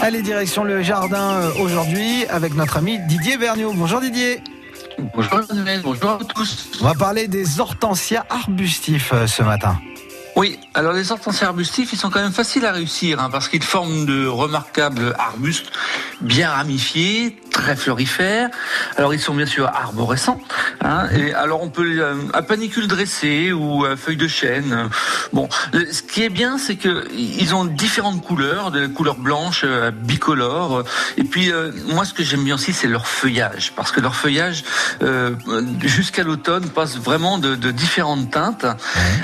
Allez, direction le jardin euh, aujourd'hui avec notre ami Didier Vergniaud. Bonjour Didier. Bonjour bonjour à tous. On va parler des hortensias arbustifs euh, ce matin. Oui, alors les hortensias arbustifs, ils sont quand même faciles à réussir hein, parce qu'ils forment de remarquables arbustes bien ramifiés, très florifères. Alors ils sont bien sûr arborescents. Hein, et alors on peut euh, à panicule dressée ou à feuilles de chêne. Bon, ce qui est bien, c'est que ils ont différentes couleurs, de couleurs blanches, euh, bicolores. Et puis euh, moi, ce que j'aime bien aussi, c'est leur feuillage, parce que leur feuillage euh, jusqu'à l'automne passe vraiment de, de différentes teintes.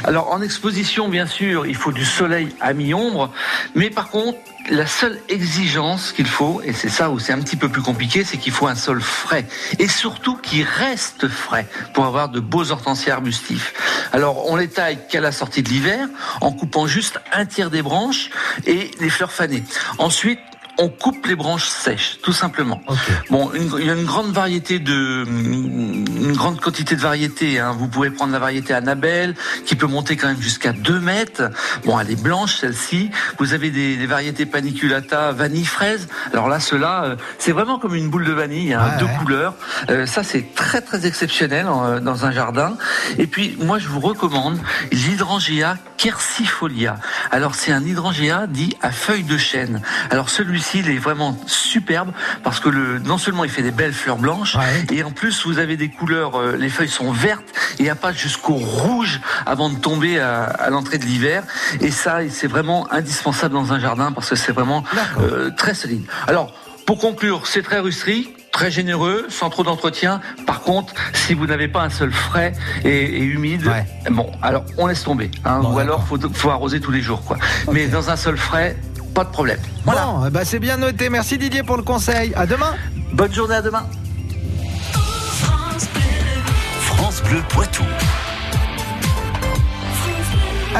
Alors en exposition, bien sûr, il faut du soleil à mi-ombre, mais par contre la seule exigence qu'il faut, et c'est ça où c'est un petit peu plus compliqué, c'est qu'il faut un sol frais et surtout qui reste frais pour avoir de beaux hortensias arbustifs. Alors on les taille qu'à la sortie de l'hiver en coupant juste un tiers des branches et les fleurs fanées. Ensuite, on coupe les branches sèches, tout simplement. Bon, il y a une grande variété de, une grande quantité de variétés. hein. Vous pouvez prendre la variété Annabelle, qui peut monter quand même jusqu'à 2 mètres. Bon, elle est blanche celle-ci. Vous avez des, des variétés paniculata, vanille fraise. Alors là, cela, euh, c'est vraiment comme une boule de vanille, hein, Ouais, deux ouais. couleurs. Euh, ça, c'est très très exceptionnel euh, dans un jardin. Et puis, moi, je vous recommande l'hydrangea quercifolia. Alors, c'est un hydrangea dit à feuilles de chêne. Alors, celui-ci, il est vraiment superbe parce que le, non seulement il fait des belles fleurs blanches, Ouais. et en plus, vous avez des couleurs, euh, les feuilles sont vertes et passent jusqu'au rouge avant de tomber à, à l'entrée de l'hiver. Et ça, c'est vraiment indispensable dans un jardin parce que c'est vraiment euh, très solide. Alors, pour conclure, c'est très rustique. Très généreux, sans trop d'entretien. Par contre, si vous n'avez pas un sol frais et, et humide, Ouais. bon, alors on laisse tomber. hein. Bon, ou alors faut, faut arroser tous les jours, quoi. Mais dans un sol frais, pas de problème. Voilà. Bon, bah c'est bien noté. Merci Didier pour le conseil. À demain. Bonne journée à demain. France Bleu